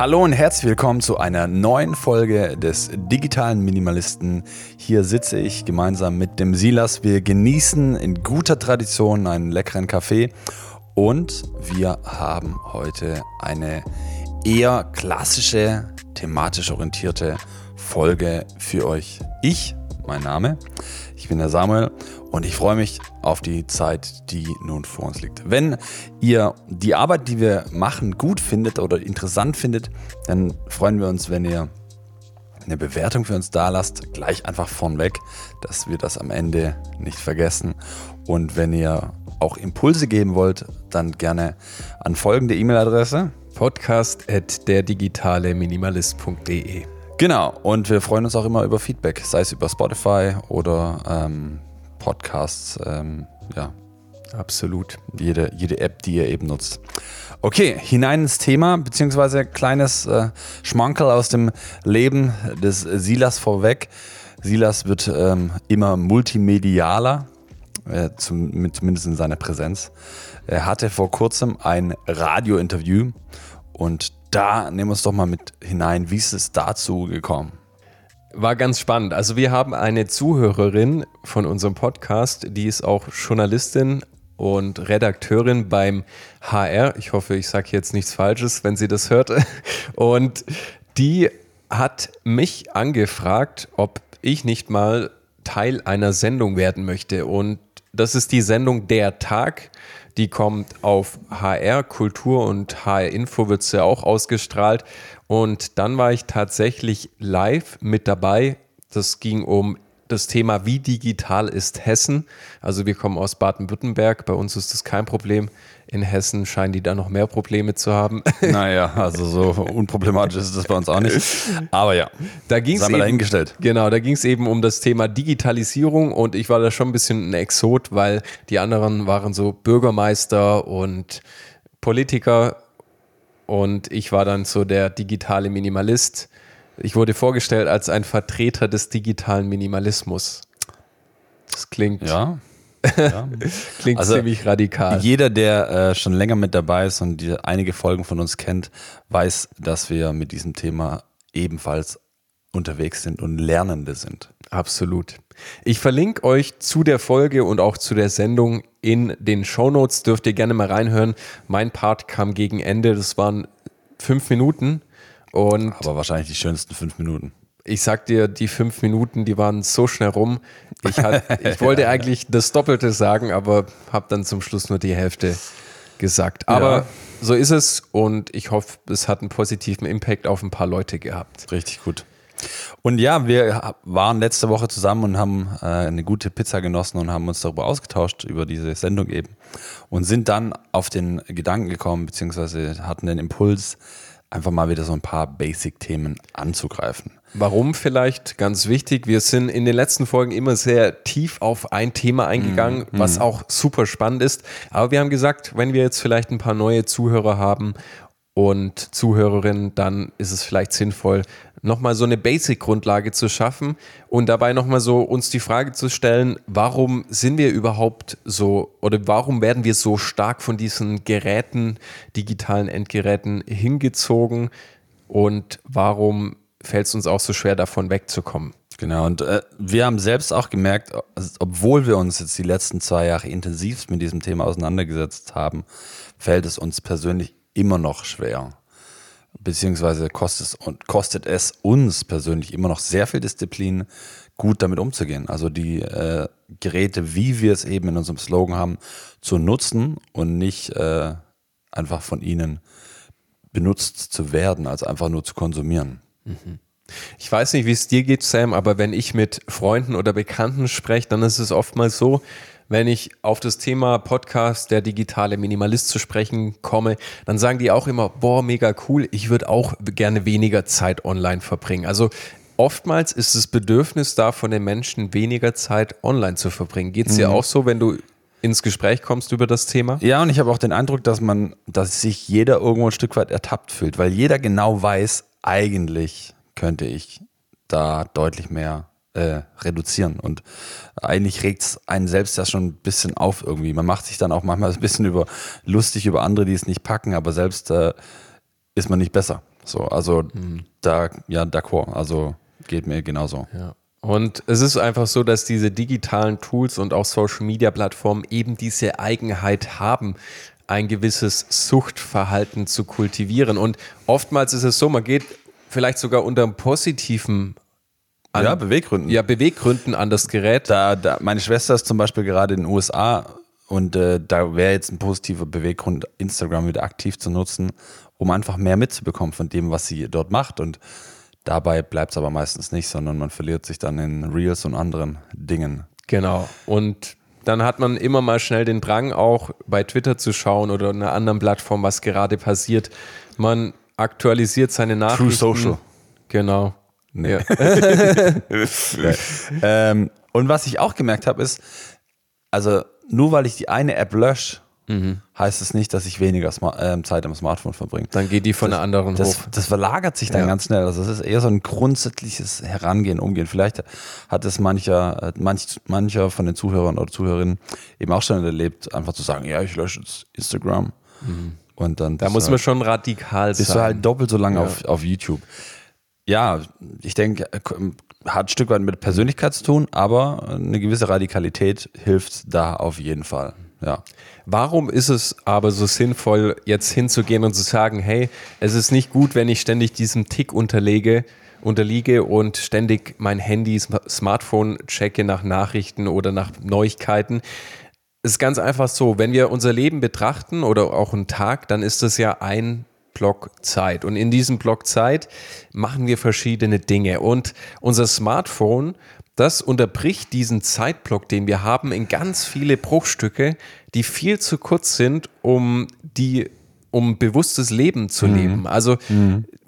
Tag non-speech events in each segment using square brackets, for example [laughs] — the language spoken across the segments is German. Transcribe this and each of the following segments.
Hallo und herzlich willkommen zu einer neuen Folge des digitalen Minimalisten. Hier sitze ich gemeinsam mit dem Silas. Wir genießen in guter Tradition einen leckeren Kaffee und wir haben heute eine eher klassische, thematisch orientierte Folge für euch. Ich, mein Name, ich bin der Samuel und ich freue mich auf die Zeit, die nun vor uns liegt. Wenn ihr die Arbeit, die wir machen, gut findet oder interessant findet, dann freuen wir uns, wenn ihr eine Bewertung für uns da lasst, gleich einfach vornweg, dass wir das am Ende nicht vergessen. Und wenn ihr auch Impulse geben wollt, dann gerne an folgende E-Mail-Adresse. Podcast at derdigitale-minimalist.de Genau, und wir freuen uns auch immer über Feedback, sei es über Spotify oder ähm, Podcasts. Ähm, ja, absolut. Jede, jede App, die ihr eben nutzt. Okay, hinein ins Thema, beziehungsweise kleines äh, Schmankerl aus dem Leben des Silas vorweg. Silas wird ähm, immer multimedialer, äh, zum, zumindest in seiner Präsenz. Er hatte vor kurzem ein Radiointerview und da nehmen wir uns doch mal mit hinein. Wie ist es dazu gekommen? War ganz spannend. Also wir haben eine Zuhörerin von unserem Podcast, die ist auch Journalistin und Redakteurin beim HR. Ich hoffe, ich sage jetzt nichts Falsches, wenn sie das hört. [laughs] Und die hat mich angefragt, ob ich nicht mal Teil einer Sendung werden möchte. Und das ist die Sendung Der Tag. Die kommt auf HR Kultur und HR Info wird sie ja auch ausgestrahlt. Und dann war ich tatsächlich live mit dabei. Das ging um das Thema, wie digital ist Hessen. Also wir kommen aus Baden-Württemberg, bei uns ist das kein Problem. In Hessen scheinen die da noch mehr Probleme zu haben. [laughs] Naja, also so unproblematisch ist das bei uns auch nicht. Aber ja, da ging es eben, dahingestellt. Genau, da ging es eben um das Thema Digitalisierung und ich war da schon ein bisschen ein Exot, weil die anderen waren so Bürgermeister und Politiker und ich war dann so der digitale Minimalist ich wurde vorgestellt als ein Vertreter des digitalen Minimalismus. Das klingt. Ja. [laughs] ja. klingt also ziemlich radikal. Jeder, der äh, schon länger mit dabei ist und die, einige Folgen von uns kennt, weiß, dass wir mit diesem Thema ebenfalls unterwegs sind und Lernende sind. Absolut. Ich verlinke euch zu der Folge und auch zu der Sendung in den Show Notes. Dürft ihr gerne mal reinhören. Mein Part kam gegen Ende. Das waren fünf Minuten. Und Aber wahrscheinlich die schönsten fünf Minuten. Ich sag dir, die fünf Minuten, die waren so schnell rum. Ich, hat, [laughs] ich wollte eigentlich das Doppelte sagen, aber habe dann zum Schluss nur die Hälfte gesagt. Aber ja. so ist es und ich hoffe, es hat einen positiven Impact auf ein paar Leute gehabt. Richtig gut. Und ja, wir waren letzte Woche zusammen und haben äh, eine gute Pizza genossen und haben uns darüber ausgetauscht, über diese Sendung eben. Und sind dann auf den Gedanken gekommen, beziehungsweise hatten den Impuls, einfach mal wieder so ein paar Basic-Themen anzugreifen. Warum vielleicht ganz wichtig? Wir sind in den letzten Folgen immer sehr tief auf ein Thema eingegangen, mm, was auch super spannend ist. Aber wir haben gesagt, wenn wir jetzt vielleicht ein paar neue Zuhörer haben und Zuhörerinnen, dann ist es vielleicht sinnvoll, nochmal so eine Basic-Grundlage zu schaffen und dabei nochmal so uns die Frage zu stellen, warum sind wir überhaupt so oder warum werden wir so stark von diesen Geräten, digitalen Endgeräten hingezogen und warum fällt es uns auch so schwer davon wegzukommen? Genau, und äh, wir haben selbst auch gemerkt, obwohl wir uns jetzt die letzten zwei Jahre intensiv mit diesem Thema auseinandergesetzt haben, fällt es uns persönlich immer noch schwer beziehungsweise kostet es, kostet es uns persönlich immer noch sehr viel Disziplin, gut damit umzugehen. Also die äh, Geräte, wie wir es eben in unserem Slogan haben, zu nutzen und nicht äh, einfach von ihnen benutzt zu werden, also einfach nur zu konsumieren. Mhm. Ich weiß nicht, wie es dir geht, Sam, aber wenn ich mit Freunden oder Bekannten spreche, dann ist es oftmals so, wenn ich auf das Thema Podcast, der digitale Minimalist zu sprechen komme, dann sagen die auch immer, boah, mega cool, ich würde auch gerne weniger Zeit online verbringen. Also oftmals ist das Bedürfnis da von den Menschen, weniger Zeit online zu verbringen. Geht es dir mhm. auch so, wenn du ins Gespräch kommst über das Thema? Ja, und ich habe auch den Eindruck, dass man, dass sich jeder irgendwo ein Stück weit ertappt fühlt, weil jeder genau weiß, eigentlich könnte ich da deutlich mehr äh, reduzieren. Und eigentlich regt es einen selbst ja schon ein bisschen auf irgendwie. Man macht sich dann auch manchmal [laughs] ein bisschen über lustig über andere, die es nicht packen, aber selbst äh, ist man nicht besser. So, also da, ja, d'accord. Also geht mir genauso. Ja. Und es ist einfach so, dass diese digitalen Tools und auch Social Media Plattformen eben diese Eigenheit haben, ein gewisses Suchtverhalten zu kultivieren. Und oftmals ist es so, man geht vielleicht sogar unter einem positiven an, ja, Beweggründen. ja, Beweggründen an das Gerät. Da, da, meine Schwester ist zum Beispiel gerade in den USA und äh, da wäre jetzt ein positiver Beweggrund, Instagram wieder aktiv zu nutzen, um einfach mehr mitzubekommen von dem, was sie dort macht. Und dabei bleibt es aber meistens nicht, sondern man verliert sich dann in Reels und anderen Dingen. Genau. Und dann hat man immer mal schnell den Drang, auch bei Twitter zu schauen oder einer anderen Plattform, was gerade passiert. Man aktualisiert seine Nachrichten. Social. Genau. Nee. [laughs] ähm, und was ich auch gemerkt habe, ist, also nur weil ich die eine App lösche, heißt es nicht, dass ich weniger Sma ähm, Zeit am Smartphone verbringe. Dann geht die von der anderen Das, hoch. das verlagert sich dann Ja. ganz schnell. Also es ist eher so ein grundsätzliches Herangehen, Umgehen. Vielleicht hat es mancher, äh, manch, mancher von den Zuhörern oder Zuhörerinnen eben auch schon erlebt, einfach zu sagen, ja, ich lösche jetzt Instagram. Und dann Da bist muss man halt, schon radikal bist sein. du halt doppelt so lange Ja. auf, auf YouTube. Ja, ich denke, äh, hat ein Stück weit mit Persönlichkeit zu tun, aber eine gewisse Radikalität hilft da auf jeden Fall. Ja. Warum ist es aber so sinnvoll, jetzt hinzugehen und zu sagen, hey, es ist nicht gut, wenn ich ständig diesem Tick unterlege, unterliege und ständig mein Handy, Sm- Smartphone checke nach Nachrichten oder nach Neuigkeiten. Es ist ganz einfach so, wenn wir unser Leben betrachten oder auch einen Tag, dann ist das ja ein Block Zeit. Und in diesem Block Zeit machen wir verschiedene Dinge. Und unser Smartphone, das unterbricht diesen Zeitblock, den wir haben, in ganz viele Bruchstücke, die viel zu kurz sind, um die um bewusstes Leben zu leben. Also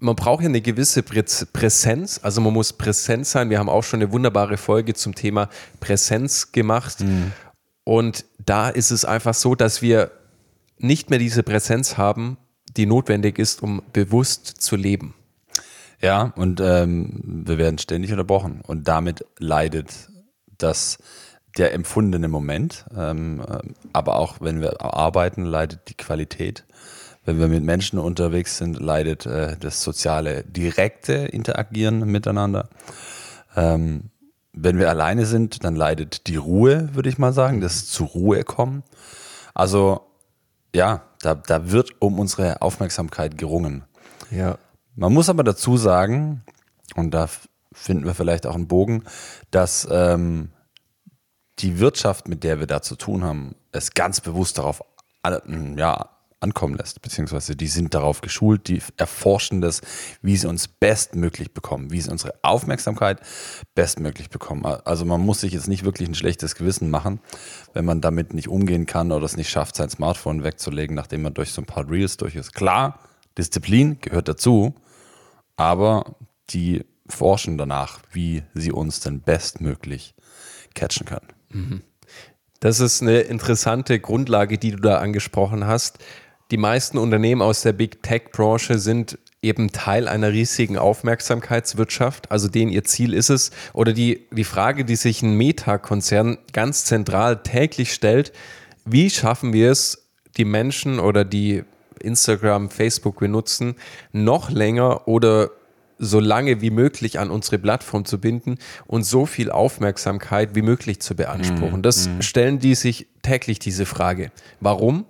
man braucht ja eine gewisse Präsenz, also man muss präsent sein. Wir haben auch schon eine wunderbare Folge zum Thema Präsenz gemacht. Und da ist es einfach so, dass wir nicht mehr diese Präsenz haben, die notwendig ist, um bewusst zu leben. Ja, und ähm, wir werden ständig unterbrochen. Und damit leidet das der empfundene Moment. Ähm, ähm, aber auch wenn wir arbeiten, leidet die Qualität. Wenn wir mit Menschen unterwegs sind, leidet äh, das soziale, direkte Interagieren miteinander. Ähm, wenn wir alleine sind, dann leidet die Ruhe, würde ich mal sagen, das zur Ruhe kommen. Also ja, da, da wird um unsere Aufmerksamkeit gerungen. Ja. Man muss aber dazu sagen, und da finden wir vielleicht auch einen Bogen, dass ähm, die Wirtschaft, mit der wir da zu tun haben, es ganz bewusst darauf ja, ankommen lässt, beziehungsweise die sind darauf geschult, die erforschen das, wie sie uns bestmöglich bekommen, wie sie unsere Aufmerksamkeit bestmöglich bekommen. Also man muss sich jetzt nicht wirklich ein schlechtes Gewissen machen, wenn man damit nicht umgehen kann oder es nicht schafft, sein Smartphone wegzulegen, nachdem man durch so ein paar Reels durch ist. Klar, Disziplin gehört dazu, aber die forschen danach, wie sie uns denn bestmöglich catchen können. Das ist eine interessante Grundlage, die du da angesprochen hast. Die meisten Unternehmen aus der Big Tech-Branche sind eben Teil einer riesigen Aufmerksamkeitswirtschaft. Also denen ihr Ziel ist es, oder die, die Frage, die sich ein Meta-Konzern ganz zentral täglich stellt, wie schaffen wir es, die Menschen oder die Instagram, Facebook benutzen, noch länger oder so lange wie möglich an unsere Plattform zu binden und so viel Aufmerksamkeit wie möglich zu beanspruchen. Das stellen die sich täglich diese Frage. Warum?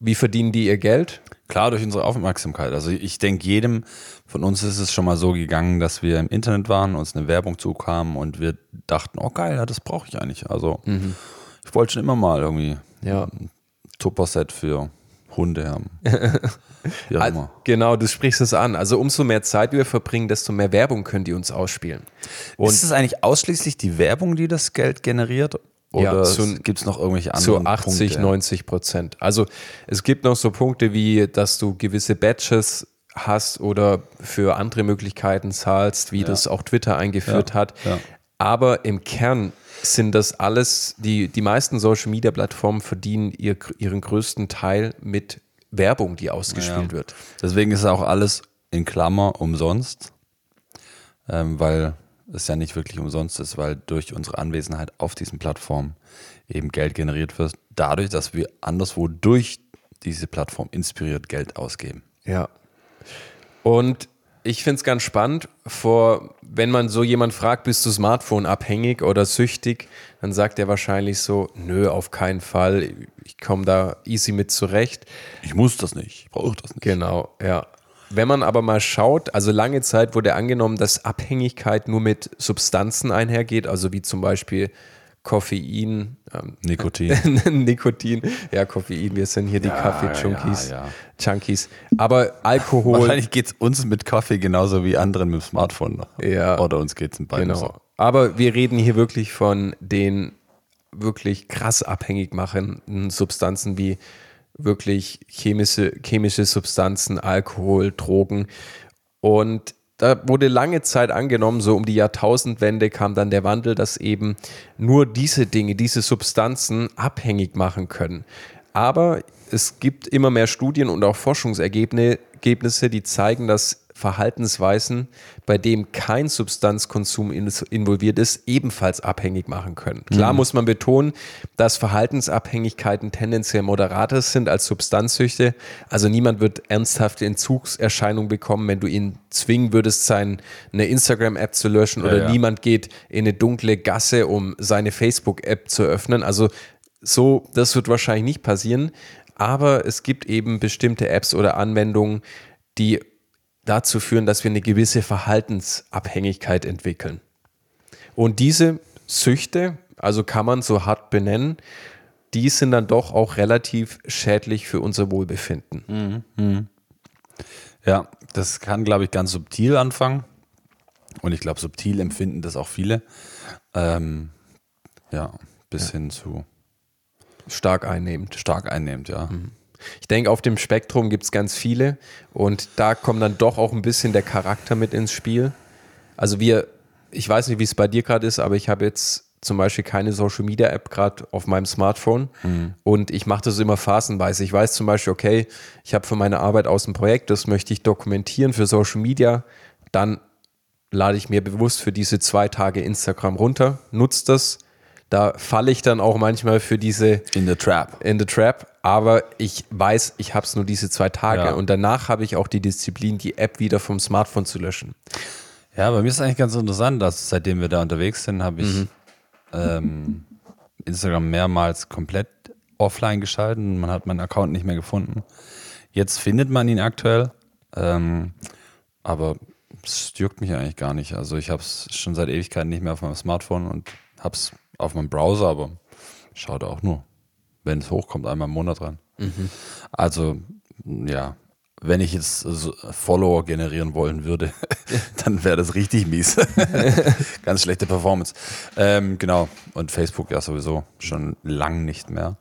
Wie verdienen die ihr Geld? Klar, durch unsere Aufmerksamkeit. Also ich denke, jedem von uns ist es schon mal so gegangen, dass wir im Internet waren, uns eine Werbung zukam und wir dachten, oh geil, ja, das brauche ich eigentlich. Also ich wollte schon immer mal irgendwie Ja. ein Tupper-Set für Hunde haben. [laughs] Auch immer. Genau, du sprichst es an. Also umso mehr Zeit wir verbringen, desto mehr Werbung können die uns ausspielen. Und ist es eigentlich ausschließlich die Werbung, die das Geld generiert? Ja, Oder zu- gibt es noch irgendwelche zu anderen 80, Punkte? 90 Prozent. Also es gibt noch so Punkte wie, dass du gewisse Badges hast oder für andere Möglichkeiten zahlst, wie das auch Twitter eingeführt Ja, hat. ja. Aber im Kern sind das alles, die, die meisten Social Media Plattformen verdienen ihr, ihren größten Teil mit Werbung, die ausgespielt Ja. wird. Deswegen ist auch alles in Klammer umsonst, ähm, weil es ja nicht wirklich umsonst ist, weil durch unsere Anwesenheit auf diesen Plattformen eben Geld generiert wird, dadurch, dass wir anderswo durch diese Plattform inspiriert Geld ausgeben. Ja. Und ich finde es ganz spannend, vor, wenn man so jemand fragt, bist du Smartphone abhängig oder süchtig, dann sagt er wahrscheinlich so, nö, auf keinen Fall, ich komme da easy mit zurecht. Ich muss das nicht, ich brauche das nicht. Genau, ja. Wenn man aber mal schaut, also lange Zeit wurde angenommen, dass Abhängigkeit nur mit Substanzen einhergeht, also wie zum Beispiel Koffein, ähm, [laughs] Nikotin. [laughs] Nikotin, ja, Koffein, wir sind hier die ja, Kaffee-Junkies, ja, ja. Junkies. Aber Alkohol. Wahrscheinlich geht es uns mit Kaffee genauso wie anderen mit dem Smartphone. Ja. Oder uns geht es in beiden genau. so. Aber wir reden hier wirklich von den wirklich krass abhängig machenden Substanzen wie wirklich chemische, chemische Substanzen, Alkohol, Drogen. Und da wurde lange Zeit angenommen, so um die Jahrtausendwende kam dann der Wandel, dass eben nur diese Dinge, diese Substanzen abhängig machen können. Aber es gibt immer mehr Studien und auch Forschungsergebnisse, die zeigen, dass Verhaltensweisen, bei dem kein Substanzkonsum involviert ist, ebenfalls abhängig machen können. Klar mhm. muss man betonen, dass Verhaltensabhängigkeiten tendenziell moderater sind als Substanzsüchte. Also niemand wird ernsthafte Entzugserscheinungen bekommen, wenn du ihn zwingen würdest, sein, eine Instagram-App zu löschen ja, oder ja. niemand geht in eine dunkle Gasse, um seine Facebook-App zu öffnen. Also so, das wird wahrscheinlich nicht passieren. Aber es gibt eben bestimmte Apps oder Anwendungen, die dazu führen, dass wir eine gewisse Verhaltensabhängigkeit entwickeln. Und diese Süchte, also kann man so hart benennen, die sind dann doch auch relativ schädlich für unser Wohlbefinden. Mhm. Mhm. Ja, das kann, glaube ich, ganz subtil anfangen. Und ich glaube, subtil empfinden das auch viele. Ähm, ja, bis ja. hin zu stark einnehmend. Stark einnehmend, ja. Mhm. Ich denke, auf dem Spektrum gibt es ganz viele und da kommt dann doch auch ein bisschen der Charakter mit ins Spiel. Also wir, ich weiß nicht, wie es bei dir gerade ist, aber ich habe jetzt zum Beispiel keine Social Media App gerade auf meinem Smartphone mhm. und ich mache das immer phasenweise. Ich weiß zum Beispiel, okay, ich habe für meine Arbeit aus ein Projekt, das möchte ich dokumentieren für Social Media, dann lade ich mir bewusst für diese zwei Tage Instagram runter, nutze das. Da falle ich dann auch manchmal für diese in the trap. In the trap aber ich weiß, ich habe es nur diese zwei Tage ja. und danach habe ich auch die Disziplin, die App wieder vom Smartphone zu löschen. Ja, bei mir ist eigentlich ganz interessant, dass seitdem wir da unterwegs sind, habe ich mhm. ähm, Instagram mehrmals komplett offline geschalten. Man hat meinen Account nicht mehr gefunden. Jetzt findet man ihn aktuell, ähm, aber es juckt mich eigentlich gar nicht. Also ich habe es schon seit Ewigkeiten nicht mehr auf meinem Smartphone und habe es auf meinem Browser, aber schaut auch nur wenn es hochkommt, einmal im Monat rein. Mhm. Also, ja, wenn ich jetzt Follower generieren wollen würde, [laughs] [laughs] dann wäre das richtig mies. [laughs] Ganz schlechte Performance. Ähm, genau. Und Facebook ja sowieso schon lang nicht mehr.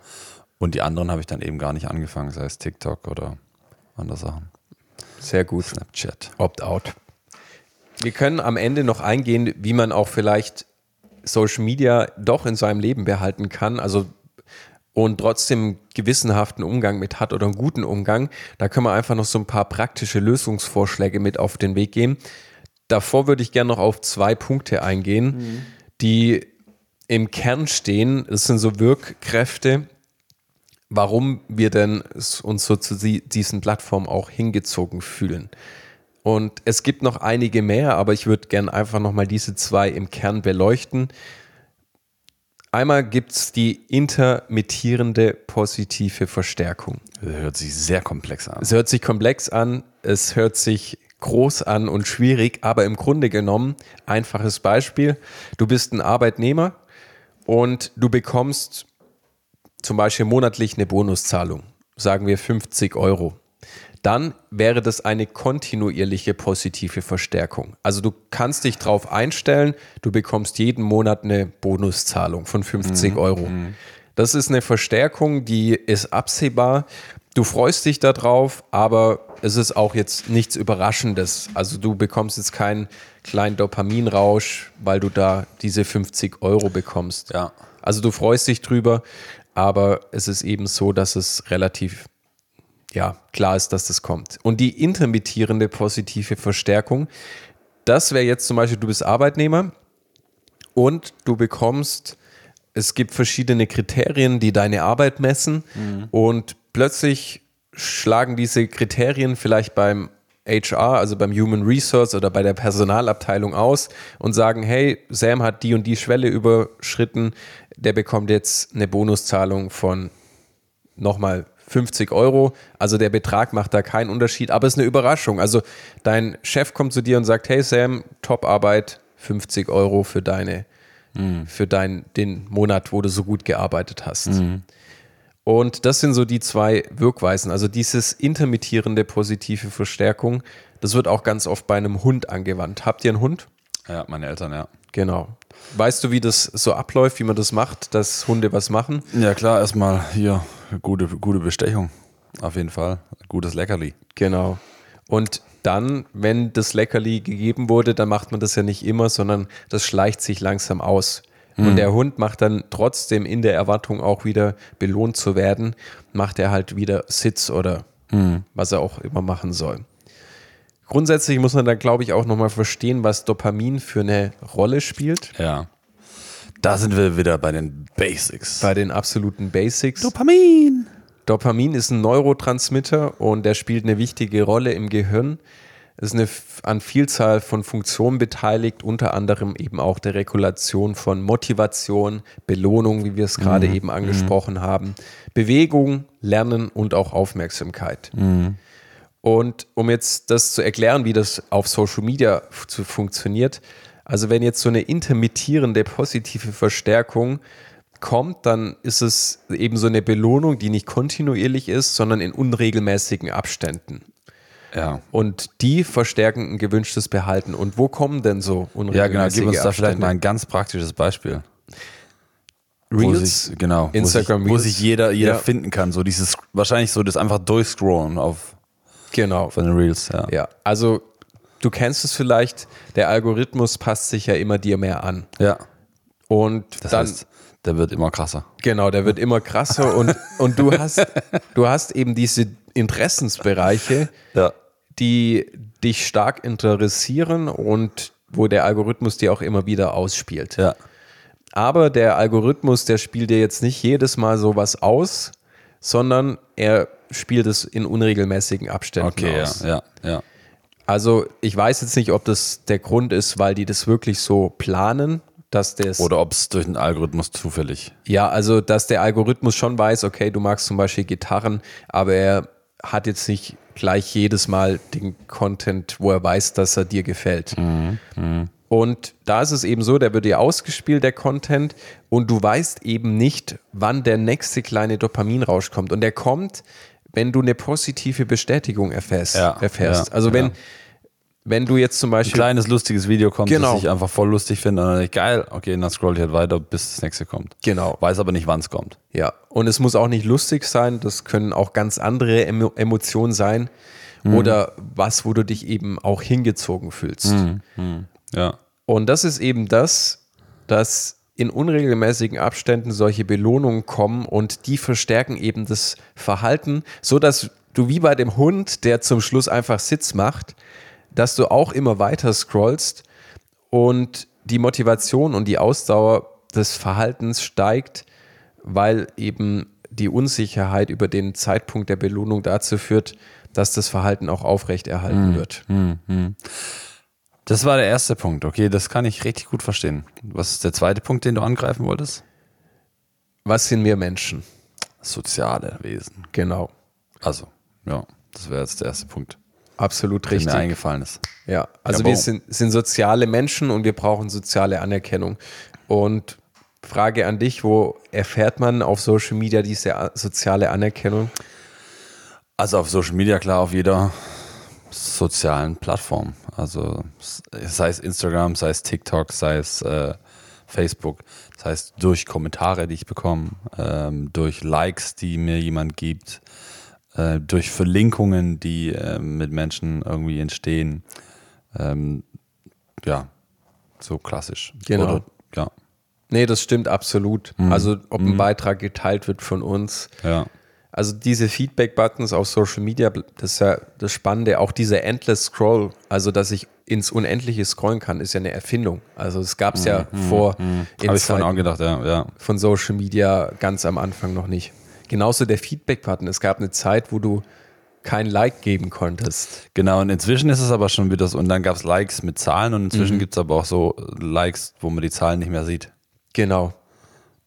Und die anderen habe ich dann eben gar nicht angefangen, sei es TikTok oder andere Sachen. Sehr gut. Snapchat. Opt-out. Wir können am Ende noch eingehen, wie man auch vielleicht Social Media doch in seinem Leben behalten kann. Also und trotzdem gewissenhaften Umgang mit hat oder einen guten Umgang, da können wir einfach noch so ein paar praktische Lösungsvorschläge mit auf den Weg gehen. Davor würde ich gerne noch auf zwei Punkte eingehen, mhm. die im Kern stehen. Das sind so Wirkkräfte, warum wir denn uns so zu diesen Plattformen auch hingezogen fühlen. Und es gibt noch einige mehr, aber ich würde gerne einfach nochmal diese zwei im Kern beleuchten. Einmal gibt es die intermittierende positive Verstärkung. Das hört sich sehr komplex an. Es hört sich komplex an, es hört sich groß an und schwierig, aber im Grunde genommen, einfaches Beispiel, du bist ein Arbeitnehmer und du bekommst zum Beispiel monatlich eine Bonuszahlung, sagen wir 50 Euro dann wäre das eine kontinuierliche positive Verstärkung. Also du kannst dich darauf einstellen, du bekommst jeden Monat eine Bonuszahlung von 50 mhm. Euro. Mhm. Das ist eine Verstärkung, die ist absehbar. Du freust dich darauf, aber es ist auch jetzt nichts Überraschendes. Also du bekommst jetzt keinen kleinen Dopaminrausch, weil du da diese 50 Euro bekommst. Ja. Also du freust dich drüber, aber es ist eben so, dass es relativ ja, klar ist, dass das kommt. Und die intermittierende positive Verstärkung, das wäre jetzt zum Beispiel, du bist Arbeitnehmer und du bekommst, es gibt verschiedene Kriterien, die deine Arbeit messen mhm. und plötzlich schlagen diese Kriterien vielleicht beim HR, also beim Human Resource oder bei der Personalabteilung aus und sagen, hey, Sam hat die und die Schwelle überschritten, der bekommt jetzt eine Bonuszahlung von nochmal 50 Euro. Also der Betrag macht da keinen Unterschied, aber es ist eine Überraschung. Also dein Chef kommt zu dir und sagt, hey Sam, Top-Arbeit, 50 Euro für deine, mhm. für dein, den Monat, wo du so gut gearbeitet hast. Mhm. Und das sind so die zwei Wirkweisen. Also dieses intermittierende positive Verstärkung, das wird auch ganz oft bei einem Hund angewandt. Habt ihr einen Hund? Ja, meine Eltern, ja. Genau. Weißt du, wie das so abläuft, wie man das macht, dass Hunde was machen? Ja, klar, erstmal hier gute, gute Bestechung. Auf jeden Fall. Gutes Leckerli. Genau. Und dann, wenn das Leckerli gegeben wurde, dann macht man das ja nicht immer, sondern das schleicht sich langsam aus. Mhm. Und der Hund macht dann trotzdem in der Erwartung auch wieder belohnt zu werden, macht er halt wieder Sitz oder mhm. was er auch immer machen soll. Grundsätzlich muss man da, glaube ich, auch nochmal verstehen, was Dopamin für eine Rolle spielt. Ja. Da sind wir wieder bei den Basics. Bei den absoluten Basics. Dopamin. Dopamin ist ein Neurotransmitter und der spielt eine wichtige Rolle im Gehirn. Es ist eine, an Vielzahl von Funktionen beteiligt, unter anderem eben auch der Regulation von Motivation, Belohnung, wie wir es gerade mhm. eben angesprochen mhm. haben, Bewegung, Lernen und auch Aufmerksamkeit. Mhm. Und um jetzt das zu erklären, wie das auf Social Media zu funktioniert, also wenn jetzt so eine intermittierende positive Verstärkung kommt, dann ist es eben so eine Belohnung, die nicht kontinuierlich ist, sondern in unregelmäßigen Abständen. Ja. Und die verstärken ein gewünschtes Behalten. Und wo kommen denn so unregelmäßige Ja, genau. Gib uns da Abstände? vielleicht mal ein ganz praktisches Beispiel. Reels, sich, genau, Instagram wo sich, wo sich jeder, jeder ja. finden kann. So dieses, wahrscheinlich so das einfach durchscrollen auf Genau. Von den Reels, ja. Ja, also du kennst es vielleicht, der Algorithmus passt sich ja immer dir mehr an. Ja. Und das dann. Heißt, der wird immer krasser. Genau, der wird immer krasser und, und du hast, du hast eben diese Interessensbereiche, ja. die dich stark interessieren und wo der Algorithmus dir auch immer wieder ausspielt. Ja. Aber der Algorithmus, der spielt dir jetzt nicht jedes Mal sowas aus, sondern er spielt es in unregelmäßigen Abständen okay, aus. Ja, ja, ja. Also ich weiß jetzt nicht, ob das der Grund ist, weil die das wirklich so planen, dass das. Oder ob es durch den Algorithmus zufällig. Ja, also dass der Algorithmus schon weiß, okay, du magst zum Beispiel Gitarren, aber er hat jetzt nicht gleich jedes Mal den Content, wo er weiß, dass er dir gefällt. Mhm, mh. Und da ist es eben so, der wird dir ausgespielt, der Content, und du weißt eben nicht, wann der nächste kleine Dopaminrausch kommt. Und der kommt, wenn du eine positive Bestätigung erfährst. Ja, erfährst. Ja, also wenn, ja. wenn du jetzt zum Beispiel. Ein kleines lustiges Video kommt, genau. das ich einfach voll lustig finde, dann ich, geil, okay, dann scroll ich halt weiter, bis das nächste kommt. Genau. Weiß aber nicht, wann es kommt. Ja. Und es muss auch nicht lustig sein, das können auch ganz andere Emo Emotionen sein. Mhm. Oder was, wo du dich eben auch hingezogen fühlst. Mhm. Mhm. Ja. Und das ist eben das, dass in unregelmäßigen Abständen solche Belohnungen kommen und die verstärken eben das Verhalten, so dass du wie bei dem Hund, der zum Schluss einfach Sitz macht, dass du auch immer weiter scrollst und die Motivation und die Ausdauer des Verhaltens steigt, weil eben die Unsicherheit über den Zeitpunkt der Belohnung dazu führt, dass das Verhalten auch aufrechterhalten hm, wird. Hm, hm. Das war der erste Punkt. Okay, das kann ich richtig gut verstehen. Was ist der zweite Punkt, den du angreifen wolltest? Was sind wir Menschen? Soziale Wesen. Genau. Also, ja, das wäre jetzt der erste Punkt. Absolut der richtig. mir eingefallen ist. Ja, also ja, wir sind, sind soziale Menschen und wir brauchen soziale Anerkennung. Und Frage an dich, wo erfährt man auf Social Media diese soziale Anerkennung? Also auf Social Media klar, auf jeder sozialen Plattform. Also sei es Instagram, sei es TikTok, sei es äh, Facebook. Das heißt, durch Kommentare, die ich bekomme, ähm, durch Likes, die mir jemand gibt, äh, durch Verlinkungen, die äh, mit Menschen irgendwie entstehen. Ähm, ja, so klassisch. Genau. Oder, ja. Nee, das stimmt absolut. Mhm. Also ob ein mhm. Beitrag geteilt wird von uns. Ja also diese Feedback-Buttons auf Social Media, das ist ja das Spannende, auch dieser Endless Scroll, also dass ich ins Unendliche scrollen kann, ist ja eine Erfindung. Also es gab es ja mhm, vor mhm. Habe ich vorhin auch gedacht, ja, ja. Von Social Media ganz am Anfang noch nicht. Genauso der Feedback-Button. Es gab eine Zeit, wo du kein Like geben konntest. Genau, und inzwischen ist es aber schon wieder so, und dann gab es Likes mit Zahlen und inzwischen Mhm. gibt es aber auch so Likes, wo man die Zahlen nicht mehr sieht. Genau.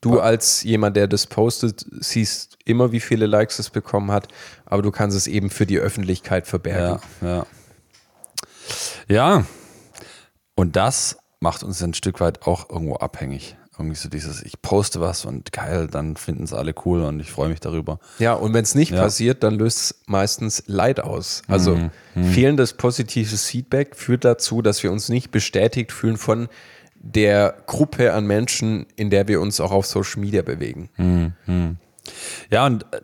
Du als jemand, der das postet, siehst immer, wie viele Likes es bekommen hat, aber du kannst es eben für die Öffentlichkeit verbergen. Ja, ja. Ja, und das macht uns ein Stück weit auch irgendwo abhängig. Irgendwie so dieses, ich poste was und geil, dann finden es alle cool und ich freue mich darüber. Ja, und wenn es nicht Ja. passiert, dann löst es meistens Leid aus. Also Mhm. fehlendes positives Feedback führt dazu, dass wir uns nicht bestätigt fühlen von der Gruppe an Menschen, in der wir uns auch auf Social Media bewegen. Ja, und äh,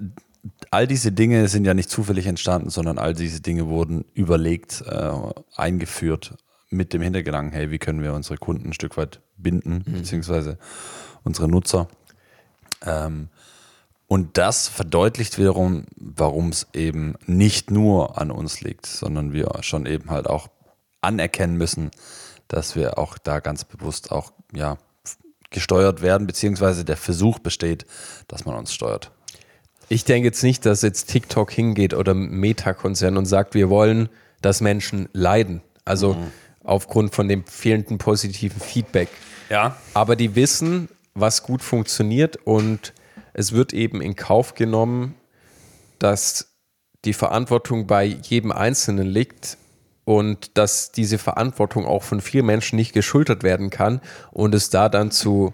all diese Dinge sind ja nicht zufällig entstanden, sondern all diese Dinge wurden überlegt, äh, eingeführt mit dem Hintergedanken, hey, wie können wir unsere Kunden ein Stück weit binden, beziehungsweise unsere Nutzer. Ähm, und das verdeutlicht wiederum, warum es eben nicht nur an uns liegt, sondern wir schon eben halt auch anerkennen müssen, dass wir auch da ganz bewusst auch ja, gesteuert werden, beziehungsweise der Versuch besteht, dass man uns steuert. Ich denke jetzt nicht, dass jetzt TikTok hingeht oder Meta-Konzern und sagt, wir wollen, dass Menschen leiden. Also aufgrund von dem fehlenden positiven Feedback. Ja. Aber die wissen, was gut funktioniert und es wird eben in Kauf genommen, dass die Verantwortung bei jedem Einzelnen liegt und dass diese Verantwortung auch von vielen Menschen nicht geschultert werden kann und es da dann zu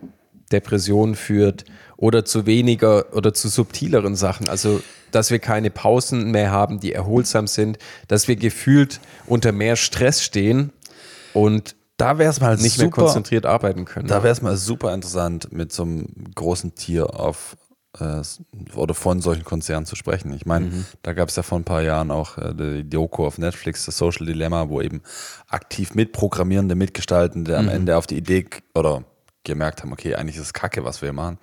Depressionen führt oder zu weniger oder zu subtileren Sachen. Also, dass wir keine Pausen mehr haben, die erholsam sind, dass wir gefühlt unter mehr Stress stehen und Da wäre es mal nicht mehr super, konzentriert arbeiten können. Da wäre es mal super interessant, mit so einem großen Tier auf äh, oder von solchen Konzernen zu sprechen. Ich meine, da gab es ja vor ein paar Jahren auch äh, die Doku auf Netflix, das Social Dilemma, wo eben aktiv mitprogrammierende, mitgestaltende am Ende auf die Idee oder gemerkt haben, okay, eigentlich ist es Kacke, was wir hier machen.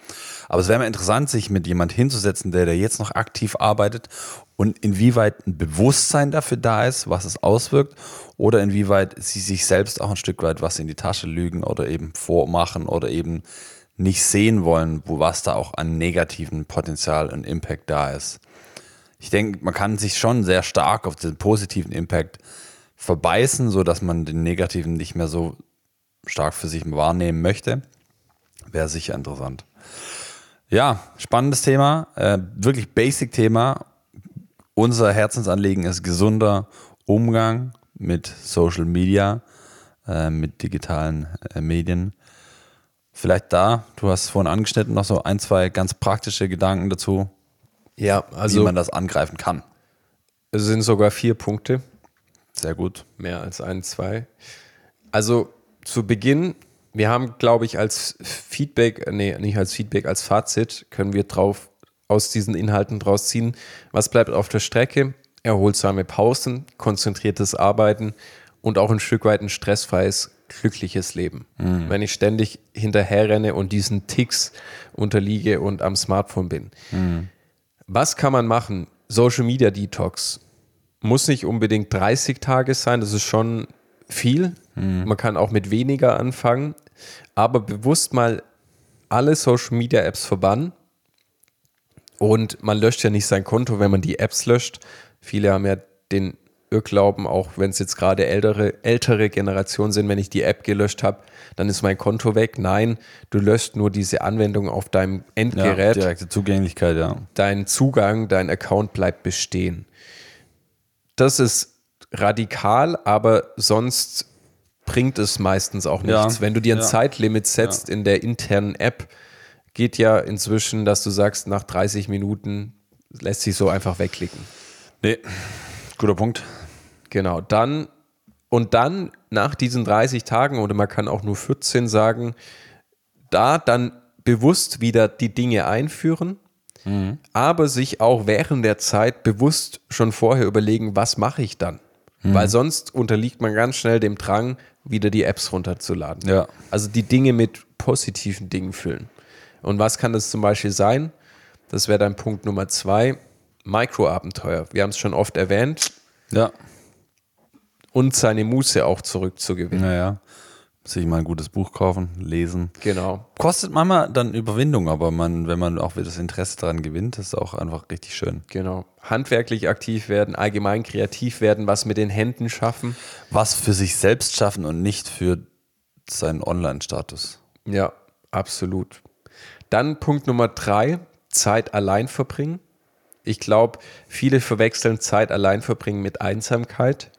Aber es wäre mal interessant, sich mit jemand hinzusetzen, der, der jetzt noch aktiv arbeitet und inwieweit ein Bewusstsein dafür da ist, was es auswirkt oder inwieweit sie sich selbst auch ein Stück weit was in die Tasche lügen oder eben vormachen oder eben nicht sehen wollen, wo was da auch an negativen Potenzial und Impact da ist. Ich denke, man kann sich schon sehr stark auf den positiven Impact verbeißen, so dass man den negativen nicht mehr so stark für sich wahrnehmen möchte. Wäre sicher interessant. Ja, spannendes Thema, äh, wirklich Basic-Thema. Unser Herzensanliegen ist gesunder Umgang mit Social Media, äh, mit digitalen äh, Medien. Vielleicht da, du hast vorhin angeschnitten, noch so ein, zwei ganz praktische Gedanken dazu, ja, wie also man das angreifen kann. es sind sogar vier Punkte, Sehr gut. mehr als ein, zwei. Also zu Beginn, wir haben, glaube ich, als Feedback, nee, nicht als Feedback, als Fazit können wir drauf aus diesen Inhalten draus ziehen. Was bleibt auf der Strecke? Erholsame Pausen, konzentriertes Arbeiten und auch ein Stück weit ein stressfreies, glückliches Leben. Wenn ich ständig hinterherrenne und diesen Ticks unterliege und am Smartphone bin. Was kann man machen? Social Media Detox muss nicht unbedingt 30 Tage sein, das ist schon viel. Man kann auch mit weniger anfangen, aber bewusst mal alle Social Media Apps verbannen. Und man löscht ja nicht sein Konto, wenn man die Apps löscht. Viele haben ja den Irrglauben, auch wenn es jetzt gerade ältere, ältere Generationen sind, wenn ich die App gelöscht habe, dann ist mein Konto weg. Nein, du löscht nur diese Anwendung auf deinem Ja, Endgerät direkte Zugänglichkeit, ja. dein Zugang, dein Account bleibt bestehen. Das ist radikal, aber sonst bringt es meistens auch Ja, nichts. Wenn du dir ein ja. Zeitlimit setzt in der internen App, geht ja inzwischen, dass du sagst, nach 30 Minuten lässt sich so einfach wegklicken. Nee, guter Punkt. Genau, dann und dann nach diesen 30 Tagen oder man kann auch nur 14 sagen, da dann bewusst wieder die Dinge einführen, aber sich auch während der Zeit bewusst schon vorher überlegen, was mache ich dann? Weil sonst unterliegt man ganz schnell dem Drang, wieder die Apps runterzuladen. Ja. Also die Dinge mit positiven Dingen füllen. Und was kann das zum Beispiel sein? Das wäre dann Punkt Nummer zwei. Mikroabenteuer. Wir haben es schon oft erwähnt Ja, und seine Muße auch zurückzugewinnen. naja. Sich mal ein gutes Buch kaufen, lesen. Genau. Kostet manchmal dann Überwindung, aber man, wenn man auch wieder das Interesse daran gewinnt, ist es auch einfach richtig schön. Genau. Handwerklich aktiv werden, allgemein kreativ werden, was mit den Händen schaffen. Was für sich selbst schaffen und nicht für seinen Online-Status. Ja, absolut. Dann Punkt Nummer drei, Zeit allein verbringen. Ich glaube, viele verwechseln Zeit allein verbringen mit Einsamkeit,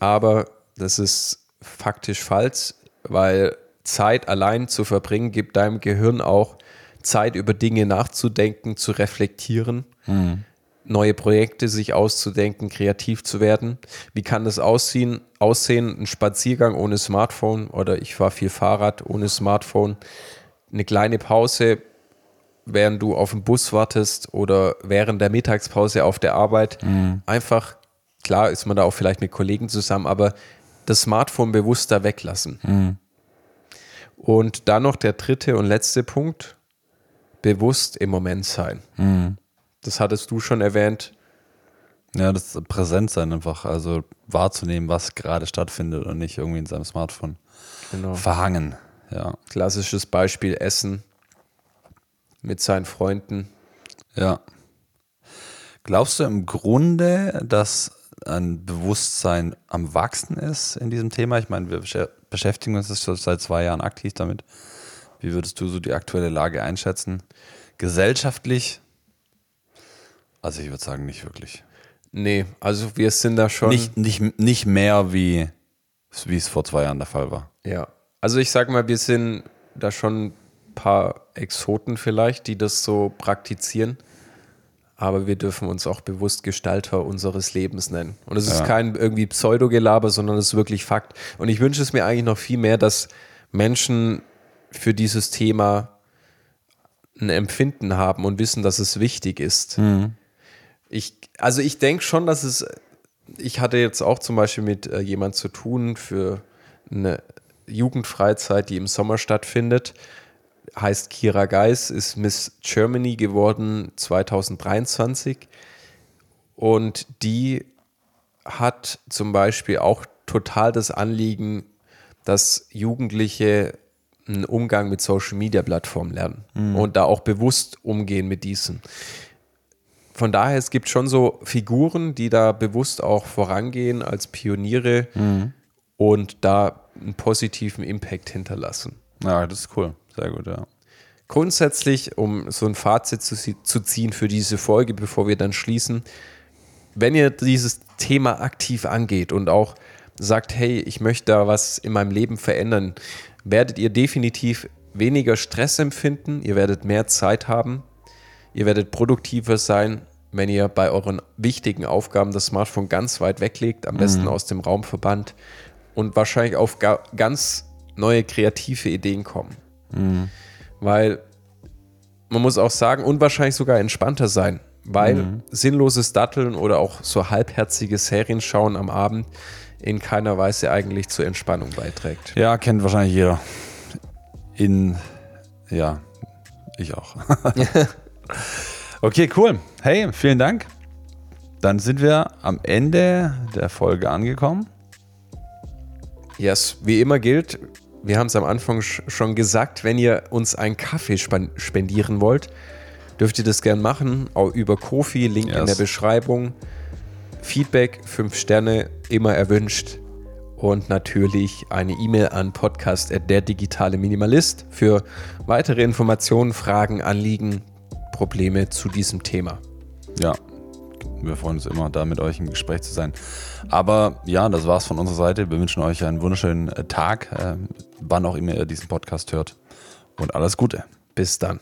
aber das ist faktisch falsch, weil Zeit allein zu verbringen gibt deinem Gehirn auch Zeit über Dinge nachzudenken, zu reflektieren, mhm. neue Projekte sich auszudenken, kreativ zu werden. Wie kann das aussehen? Aussehen, ein Spaziergang ohne Smartphone oder ich fahre viel Fahrrad ohne Smartphone, eine kleine Pause, während du auf den Bus wartest oder während der Mittagspause auf der Arbeit. Mhm. Einfach, klar ist man da auch vielleicht mit Kollegen zusammen, aber das Smartphone bewusster weglassen. Mhm. Und dann noch der dritte und letzte Punkt, bewusst im Moment sein. Mhm. Das hattest du schon erwähnt. Ja, das präsent sein einfach, also wahrzunehmen, was gerade stattfindet und nicht irgendwie in seinem Smartphone genau. verhangen. Ja. Klassisches Beispiel Essen mit seinen Freunden. Ja. Glaubst du im Grunde, dass ein Bewusstsein am Wachsen ist in diesem Thema? Ich meine, wir beschäftigen uns jetzt seit zwei Jahren aktiv damit. Wie würdest du so die aktuelle Lage einschätzen? Gesellschaftlich? Also ich würde sagen, nicht wirklich. Nee, also wir sind da schon. Nicht, nicht, nicht mehr, wie, wie es vor zwei Jahren der Fall war. Ja. Also ich sag mal, wir sind da schon ein paar Exoten vielleicht, die das so praktizieren aber wir dürfen uns auch bewusst Gestalter unseres Lebens nennen. Und es ist kein irgendwie Pseudogelaber, sondern es ist wirklich Fakt. Und ich wünsche es mir eigentlich noch viel mehr, dass Menschen für dieses Thema ein Empfinden haben und wissen, dass es wichtig ist. Mhm. Ich, also ich denke schon, dass es, ich hatte jetzt auch zum Beispiel mit äh, jemand zu tun für eine Jugendfreizeit, die im Sommer stattfindet heißt Kira Geis, ist Miss Germany geworden 2023 und die hat zum Beispiel auch total das Anliegen, dass Jugendliche einen Umgang mit Social Media Plattformen lernen mhm. und da auch bewusst umgehen mit diesen. Von daher, es gibt schon so Figuren, die da bewusst auch vorangehen als Pioniere mhm. und da einen positiven Impact hinterlassen. Ja, das ist cool. Sehr gut, ja. Grundsätzlich, um so ein Fazit zu, zu ziehen für diese Folge, bevor wir dann schließen, wenn ihr dieses Thema aktiv angeht und auch sagt, hey, ich möchte da was in meinem Leben verändern, werdet ihr definitiv weniger Stress empfinden, ihr werdet mehr Zeit haben, ihr werdet produktiver sein, wenn ihr bei euren wichtigen Aufgaben das Smartphone ganz weit weglegt, am besten mhm. aus dem Raum verbannt und wahrscheinlich auf ganz neue kreative Ideen kommen. Mhm. Weil man muss auch sagen, unwahrscheinlich sogar entspannter sein, weil mhm. sinnloses Datteln oder auch so halbherzige Serien schauen am Abend in keiner Weise eigentlich zur Entspannung beiträgt. Ja, kennt wahrscheinlich jeder. In, ja, ich auch. [laughs] okay, cool. Hey, vielen Dank. Dann sind wir am Ende der Folge angekommen. Yes, wie immer gilt, wir haben es am Anfang schon gesagt, wenn ihr uns einen Kaffee spendieren wollt, dürft ihr das gern machen, auch über Kofi, Link yes. in der Beschreibung. Feedback, 5 Sterne, immer erwünscht. Und natürlich eine E-Mail an podcast der digitale Minimalist für weitere Informationen, Fragen, Anliegen, Probleme zu diesem Thema. Ja, wir freuen uns immer, da mit euch im Gespräch zu sein. Aber ja, das war's von unserer Seite. Wir wünschen euch einen wunderschönen äh, Tag, äh, wann auch immer ihr diesen Podcast hört. Und alles Gute. Bis dann.